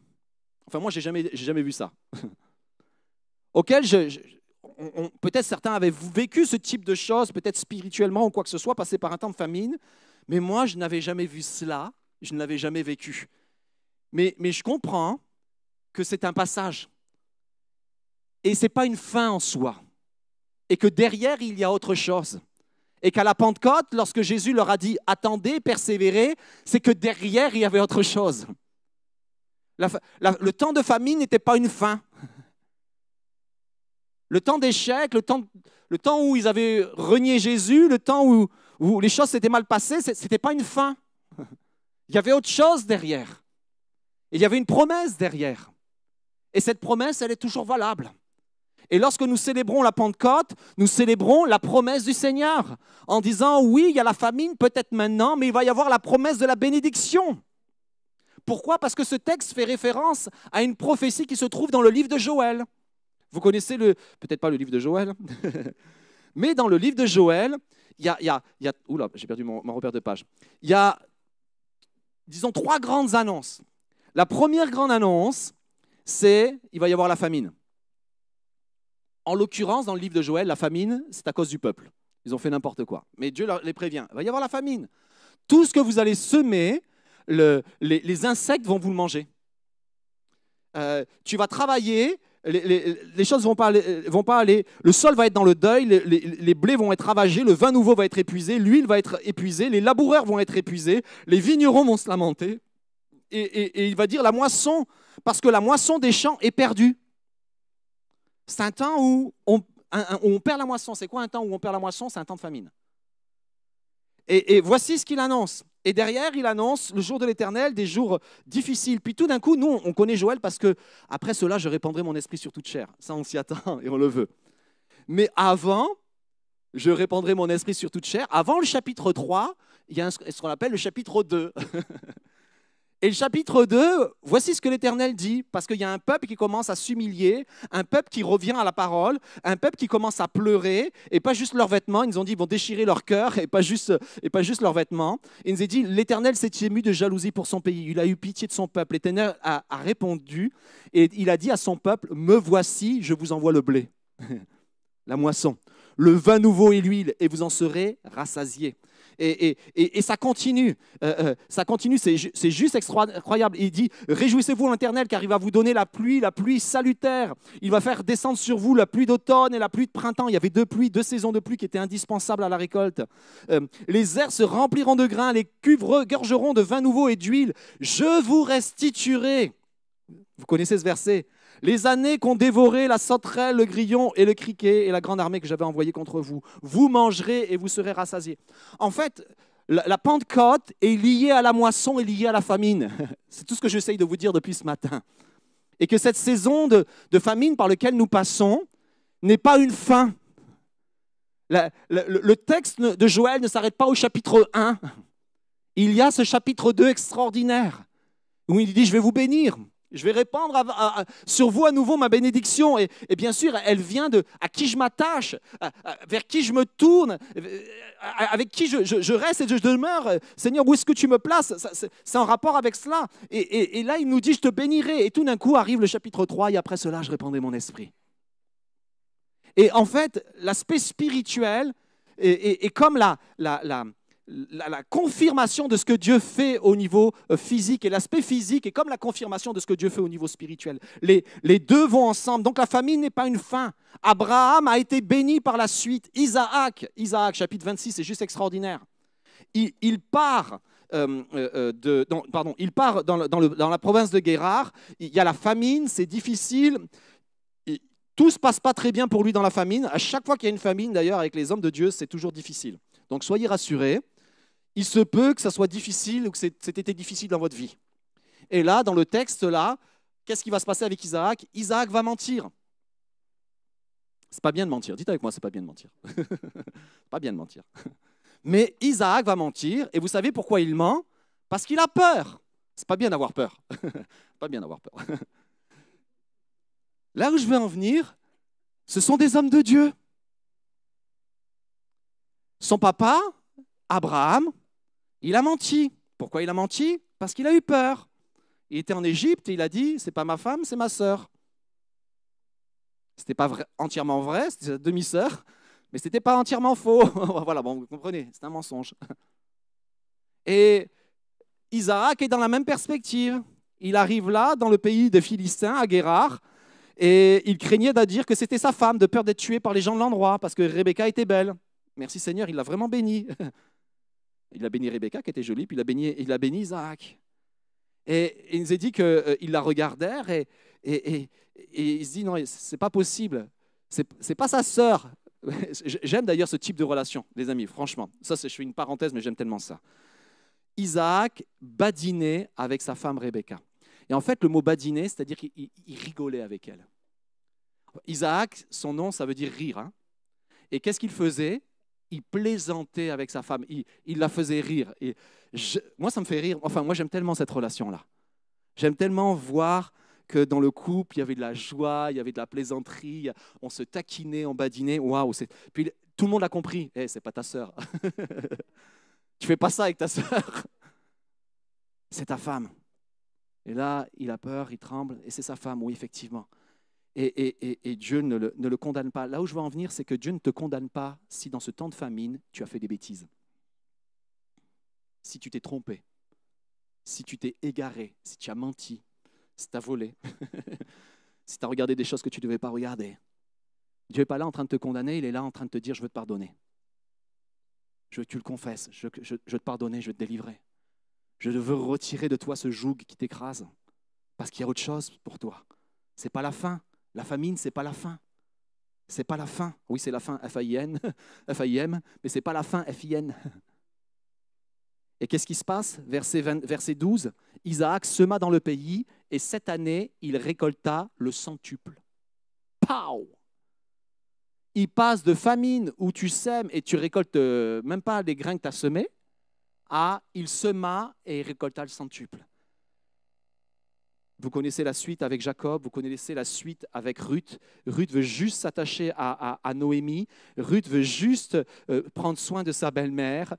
A: Enfin, moi, je n'ai jamais, jamais vu ça. auquel je, peut-être certains avaient vécu ce type de choses, peut-être spirituellement ou quoi que ce soit, passé par un temps de famine, mais moi, je n'avais jamais vu cela, je ne l'avais jamais vécu. Mais, mais je comprends que c'est un passage. Et ce n'est pas une fin en soi. Et que derrière, il y a autre chose et qu'à la Pentecôte, lorsque Jésus leur a dit attendez, persévérez, c'est que derrière, il y avait autre chose. Le temps de famine n'était pas une fin. Le temps d'échec, le temps, où ils avaient renié Jésus, le temps où, où les choses s'étaient mal passées, ce n'était pas une fin. Il y avait autre chose derrière. il y avait une promesse derrière. Et cette promesse, elle est toujours valable. Et lorsque nous célébrons la Pentecôte, nous célébrons la promesse du Seigneur en disant oui, il y a la famine peut-être maintenant, mais il va y avoir la promesse de la bénédiction. Pourquoi? Parce que ce texte fait référence à une prophétie qui se trouve dans le livre de Joël. Vous connaissez le, peut-être pas le livre de Joël, mais dans le livre de Joël, il y a, y a, y a oula, j'ai perdu mon, mon repère de page. Il y a, disons, trois grandes annonces. La première grande annonce, c'est il va y avoir la famine. En l'occurrence, dans le livre de Joël, la famine, c'est à cause du peuple. Ils ont fait n'importe quoi. Mais Dieu les prévient. Il va y avoir la famine. Tout ce que vous allez semer, les, insectes vont vous le manger. Euh, tu vas travailler, les, choses ne vont, pas aller, vont pas aller. Le sol va être dans le deuil, les, blés vont être ravagés, le vin nouveau va être épuisé, l'huile va être épuisée, les laboureurs vont être épuisés, les vignerons vont se lamenter. et il va dire la moisson, parce que la moisson des champs est perdue. C'est un temps où on, perd la moisson. C'est quoi un temps où on perd la moisson? C'est un temps de famine. Et, voici ce qu'il annonce. Et derrière, il annonce le jour de l'éternel, des jours difficiles. Puis tout d'un coup, nous, on connaît Joël parce que après cela, je répandrai mon esprit sur toute chair. Ça, on s'y attend et on le veut. Mais avant, je répandrai mon esprit sur toute chair. Avant le chapitre 3, il y a ce qu'on appelle le chapitre 2. Et le chapitre 2, voici ce que l'Éternel dit, parce qu'il y a un peuple qui commence à s'humilier, un peuple qui revient à la parole, un peuple qui commence à pleurer, et pas juste leurs vêtements, ils nous ont dit ils vont déchirer leur cœur, et pas juste, et pas juste leurs vêtements. Il nous a dit, l'Éternel s'est ému de jalousie pour son pays, il a eu pitié de son peuple. L'Éternel a, a répondu, et il a dit à son peuple, me voici, je vous envoie le blé, la moisson, le vin nouveau et l'huile, et vous en serez rassasiés. Et, ça continue. Euh, euh, ça continue, c'est juste incroyable. Il dit, réjouissez-vous l'Éternel car il va vous donner la pluie, la pluie salutaire. Il va faire descendre sur vous la pluie d'automne et la pluie de printemps. Il y avait deux pluies, deux saisons de pluie qui étaient indispensables à la récolte. Euh, les airs se rempliront de grains, les cuves regorgeront de vin nouveau et d'huile. Je vous restituerai. Vous connaissez ce verset? Les années qu'ont dévoré la sauterelle, le grillon et le criquet et la grande armée que j'avais envoyée contre vous. Vous mangerez et vous serez rassasiés. En fait, la, Pentecôte est liée à la moisson et liée à la famine. C'est tout ce que j'essaye de vous dire depuis ce matin. Et que cette saison de, famine par laquelle nous passons n'est pas une fin. le, le texte de Joël ne s'arrête pas au chapitre 1. Il y a ce chapitre 2 extraordinaire où il dit, je vais vous bénir. Je vais répandre sur vous à nouveau ma bénédiction. Et, bien sûr, elle vient de à qui je m'attache, vers qui je me tourne, avec qui je, reste et je demeure. Seigneur, où est-ce que tu me places? C'est en rapport avec cela. Et, là, il nous dit, je te bénirai. Et tout d'un coup arrive le chapitre 3, et après cela, je répandrai mon esprit. Et en fait, l'aspect spirituel est, comme la, la, confirmation de ce que Dieu fait au niveau euh, physique et l'aspect physique est comme la confirmation de ce que Dieu fait au niveau spirituel. Les, les deux vont ensemble. Donc la famille n'est pas une fin. Abraham a été béni par la suite. Isaac, Isaac chapitre 26, c'est juste extraordinaire. Il, part euh, euh, de, pardon, il part dans, dans, dans, la province de Guérard. Il y a la famine, c'est difficile. Tout se passe pas très bien pour lui dans la famine. À chaque fois qu'il y a une famine, d'ailleurs, avec les hommes de Dieu, c'est toujours difficile. Donc soyez rassurés il se peut que ça soit difficile ou que c'était difficile dans votre vie. Et là, dans le texte, là, qu'est-ce qui va se passer avec Isaac? Isaac va mentir. C'est pas bien de mentir. Dites avec moi, c'est pas bien de mentir. pas bien de mentir. Mais Isaac va mentir, et vous savez pourquoi il ment? Parce qu'il a peur. C'est pas bien d'avoir peur. pas bien d'avoir peur. Là où je veux en venir, ce sont des hommes de Dieu. Son papa, Abraham, il a menti. Pourquoi il a menti? Parce qu'il a eu peur. Il était en Égypte et il a dit c'est pas ma femme, c'est ma sœur. C'était pas entièrement vrai, c'était sa demi-sœur, mais c'était pas entièrement faux. voilà, bon, vous comprenez, c'est un mensonge. Et Isaac est dans la même perspective. Il arrive là, dans le pays des Philistins, à Guérard, et il craignait de dire que c'était sa femme, de peur d'être tué par les gens de l'endroit, parce que Rebecca était belle. Merci Seigneur, il l'a vraiment béni. Il a béni Rebecca, qui était jolie, puis il a béni, il Isaac. Et, il nous a dit qu'ils euh, la regardèrent et, et, et, il se dit non, c'est pas possible. C'est pas sa sœur. J'aime d'ailleurs ce type de relation, les amis, franchement. Ça, je fais une parenthèse, mais j'aime tellement ça. Isaac badinait avec sa femme Rebecca. Et en fait, le mot badiner, c'est-à-dire qu'il rigolait avec elle. Isaac, son nom, ça veut dire rire. Hein. Et qu'est-ce qu'il faisait? Il plaisantait avec sa femme, il, la faisait rire. Et moi, ça me fait rire. Enfin, moi, j'aime tellement cette relation-là. J'aime tellement voir que dans le couple, il y avait de la joie, il y avait de la plaisanterie, on se taquinait, on badinait. Waouh! Puis tout le monde a compris. Eh, c'est pas ta sœur. tu fais pas ça avec ta sœur. C'est ta femme. Et là, il a peur, il tremble, et c'est sa femme, oui, effectivement. Et, Dieu ne le, condamne pas. Là où je veux en venir, c'est que Dieu ne te condamne pas si dans ce temps de famine, tu as fait des bêtises. Si tu t'es trompé, si tu t'es égaré, si tu as menti, si tu as volé, si tu as regardé des choses que tu ne devais pas regarder. Dieu n'est pas là en train de te condamner, il est là en train de te dire, je veux te pardonner. Je veux tu le confesses, je, je veux te pardonner, je veux te délivrer. Je veux retirer de toi ce joug qui t'écrase, parce qu'il y a autre chose pour toi. Ce n'est pas la fin, la famine, c'est pas la fin. C'est pas la fin. Oui, c'est la fin, F-A-I-N, F-A-I-M, mais c'est pas la fin, F-I-N. Et qu'est-ce qui se passe? Verset, 20, verset 12, Isaac sema dans le pays et cette année, il récolta le centuple. Pow Il passe de famine où tu sèmes et tu récoltes euh, même pas les grains que tu as semés à il sema et il récolta le centuple. Vous connaissez la suite avec Jacob, vous connaissez la suite avec Ruth. Ruth veut juste s'attacher à, Noémie. Ruth veut juste euh, prendre soin de sa belle-mère.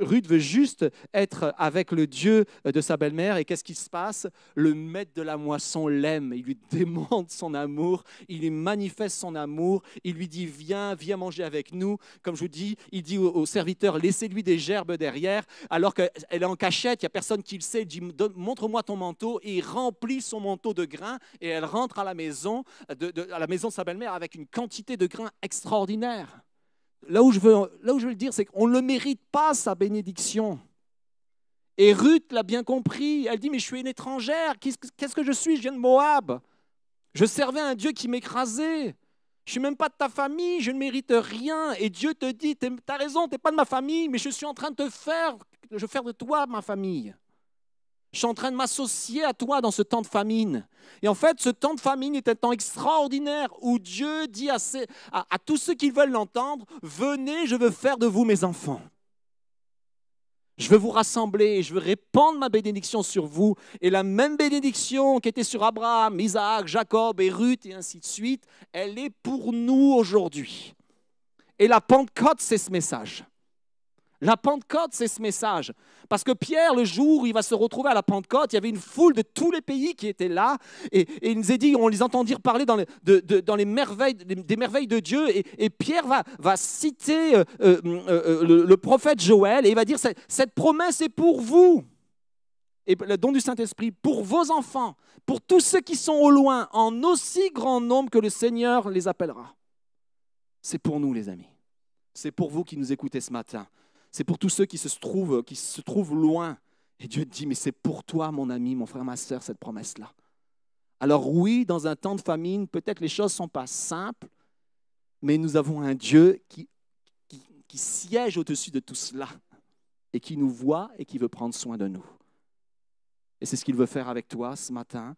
A: Ruth veut juste être avec le Dieu euh, de sa belle-mère. Et qu'est-ce qui se passe? Le maître de la moisson l'aime. Il lui demande son amour. Il lui manifeste son amour. Il lui dit Viens, viens manger avec nous. Comme je vous dis, il dit au, serviteur Laissez-lui des gerbes derrière. Alors qu'elle est en cachette, il n'y a personne qui le sait. Il dit Montre-moi ton manteau. Et il remplit son manteau de grains et elle rentre à la maison de, à la maison sa belle-mère avec une quantité de grains extraordinaire. Là où je veux, là où je veux le dire, c'est qu'on ne le mérite pas, sa bénédiction. Et Ruth l'a bien compris. Elle dit, mais je suis une étrangère. Qu'est-ce que je suis? Je viens de Moab. Je servais un Dieu qui m'écrasait. Je suis même pas de ta famille, je ne mérite rien. Et Dieu te dit, tu as raison, tu n'es pas de ma famille, mais je suis en train de te faire, je faire de toi ma famille. Je suis en train de m'associer à toi dans ce temps de famine. Et en fait, ce temps de famine est un temps extraordinaire où Dieu dit à, à, tous ceux qui veulent l'entendre, venez, je veux faire de vous mes enfants. Je veux vous rassembler, je veux répandre ma bénédiction sur vous. Et la même bénédiction qui était sur Abraham, Isaac, Jacob et Ruth et ainsi de suite, elle est pour nous aujourd'hui. Et la Pentecôte, c'est ce message. La Pentecôte, c'est ce message. Parce que Pierre, le jour où il va se retrouver à la Pentecôte, il y avait une foule de tous les pays qui étaient là. Et, il nous est dit, on les entend dire parler dans les, merveilles, des merveilles de Dieu. Et, Pierre va, citer euh, euh, euh, le, prophète Joël et il va dire, cette promesse est pour vous. Et le don du Saint-Esprit, pour vos enfants, pour tous ceux qui sont au loin, en aussi grand nombre que le Seigneur les appellera. C'est pour nous, les amis. C'est pour vous qui nous écoutez ce matin. C'est pour tous ceux qui se trouvent, qui se trouvent loin. Et Dieu dit, mais c'est pour toi, mon ami, mon frère, ma soeur, cette promesse-là. Alors oui, dans un temps de famine, peut-être les choses ne sont pas simples, mais nous avons un Dieu qui, qui, siège au-dessus de tout cela et qui nous voit et qui veut prendre soin de nous. Et c'est ce qu'il veut faire avec toi ce matin.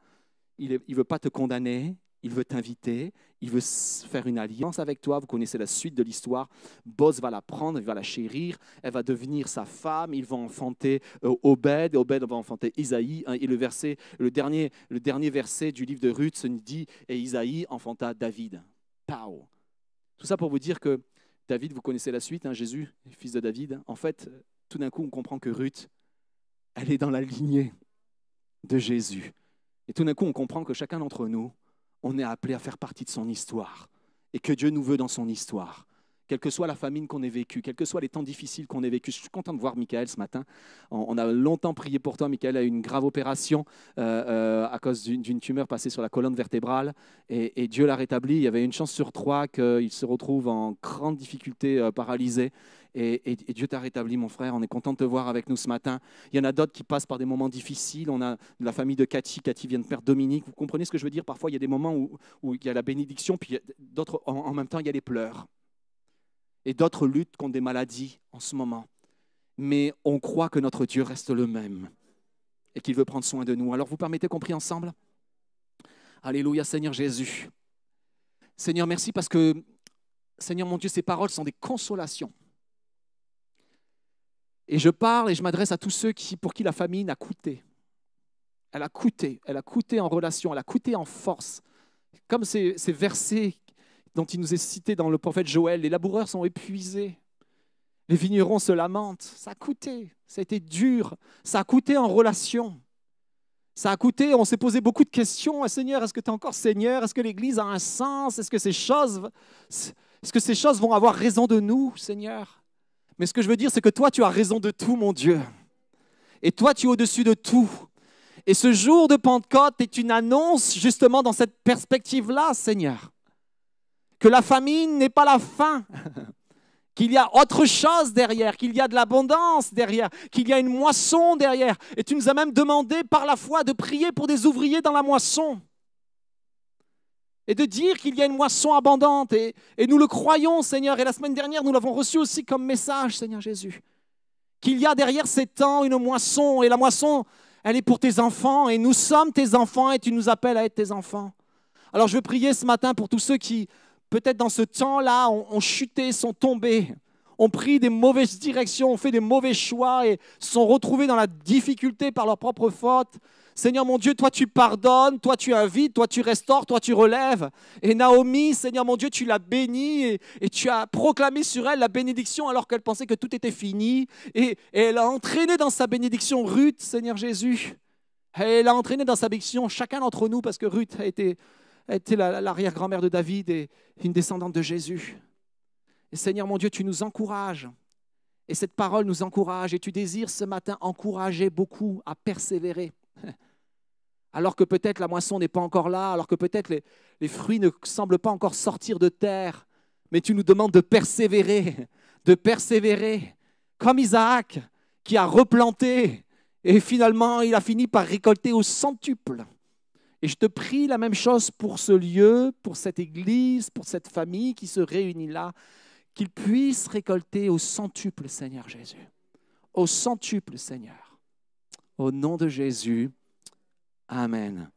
A: Il ne veut pas te condamner, il veut t'inviter, il veut faire une alliance avec toi. Vous connaissez la suite de l'histoire. Boz va la prendre, il va la chérir, elle va devenir sa femme. Il va enfanter euh, Obed, Obed va enfanter Isaïe. Hein, et le verset, le dernier, le dernier verset du livre de Ruth se dit et Isaïe enfanta David. Pau. Tout ça pour vous dire que David, vous connaissez la suite, hein, Jésus, fils de David. En fait, tout d'un coup, on comprend que Ruth, elle est dans la lignée de Jésus. Et tout d'un coup, on comprend que chacun d'entre nous, on est appelé à faire partie de son histoire et que Dieu nous veut dans son histoire. Quelle que soit la famine qu'on ait vécue, quels que soient les temps difficiles qu'on ait vécus. Je suis content de voir Michael ce matin. On a longtemps prié pour toi. Michael a eu une grave opération euh, euh, à cause d'une tumeur passée sur la colonne vertébrale et, Dieu l'a rétabli. Il y avait une chance sur trois qu'il se retrouve en grande difficulté, euh, paralysé. Et, Dieu t'a rétabli, mon frère. On est content de te voir avec nous ce matin. Il y en a d'autres qui passent par des moments difficiles. On a la famille de Cathy. Cathy vient de perdre Dominique. Vous comprenez ce que je veux dire? Parfois, il y a des moments où, il y a la bénédiction, puis d'autres, en, même temps, il y a les pleurs. Et d'autres luttent contre des maladies en ce moment. Mais on croit que notre Dieu reste le même et qu'il veut prendre soin de nous. Alors, vous permettez qu'on prie ensemble? Alléluia, Seigneur Jésus. Seigneur, merci parce que, Seigneur mon Dieu, ces paroles sont des consolations. Et je parle et je m'adresse à tous ceux qui, pour qui la famine a coûté. Elle a coûté, elle a coûté en relation, elle a coûté en force. Comme ces, versets dont il nous est cité dans le prophète Joël, les laboureurs sont épuisés, les vignerons se lamentent. Ça a coûté, ça a été dur, ça a coûté en relation. Ça a coûté, on s'est posé beaucoup de questions. Seigneur, est-ce que tu es encore Seigneur? Est-ce que l'Église a un sens? Est-ce que ces choses, est-ce que ces choses vont avoir raison de nous, Seigneur? Mais ce que je veux dire, c'est que toi, tu as raison de tout, mon Dieu. Et toi, tu es au-dessus de tout. Et ce jour de Pentecôte est une annonce justement dans cette perspective-là, Seigneur. Que la famine n'est pas la fin, qu'il y a autre chose derrière, qu'il y a de l'abondance derrière, qu'il y a une moisson derrière. Et tu nous as même demandé par la foi de prier pour des ouvriers dans la moisson et de dire qu'il y a une moisson abondante. Et, nous le croyons, Seigneur. Et la semaine dernière, nous l'avons reçu aussi comme message, Seigneur Jésus. Qu'il y a derrière ces temps une moisson. Et la moisson, elle est pour tes enfants. Et nous sommes tes enfants et tu nous appelles à être tes enfants. Alors je veux prier ce matin pour tous ceux qui, peut-être dans ce temps-là, ont, chuté, sont tombés ont pris des mauvaises directions, ont fait des mauvais choix et sont retrouvés dans la difficulté par leur propre faute. Seigneur mon Dieu, toi tu pardonnes, toi tu invites, toi tu restaures, toi tu relèves. Et Naomi, Seigneur mon Dieu, tu l'as bénie et, tu as proclamé sur elle la bénédiction alors qu'elle pensait que tout était fini. Et, elle a entraîné dans sa bénédiction Ruth, Seigneur Jésus. Elle a entraîné dans sa bénédiction chacun d'entre nous parce que Ruth a été, a été l'arrière-grand-mère de David et une descendante de Jésus. Seigneur mon Dieu, tu nous encourages. Et cette parole nous encourage. Et tu désires ce matin encourager beaucoup à persévérer. Alors que peut-être la moisson n'est pas encore là, alors que peut-être les, fruits ne semblent pas encore sortir de terre. Mais tu nous demandes de persévérer, de persévérer. Comme Isaac qui a replanté et finalement il a fini par récolter au centuple. Et je te prie la même chose pour ce lieu, pour cette église, pour cette famille qui se réunit là qu'il puisse récolter au centuple, Seigneur Jésus. Au centuple, Seigneur. Au nom de Jésus. Amen.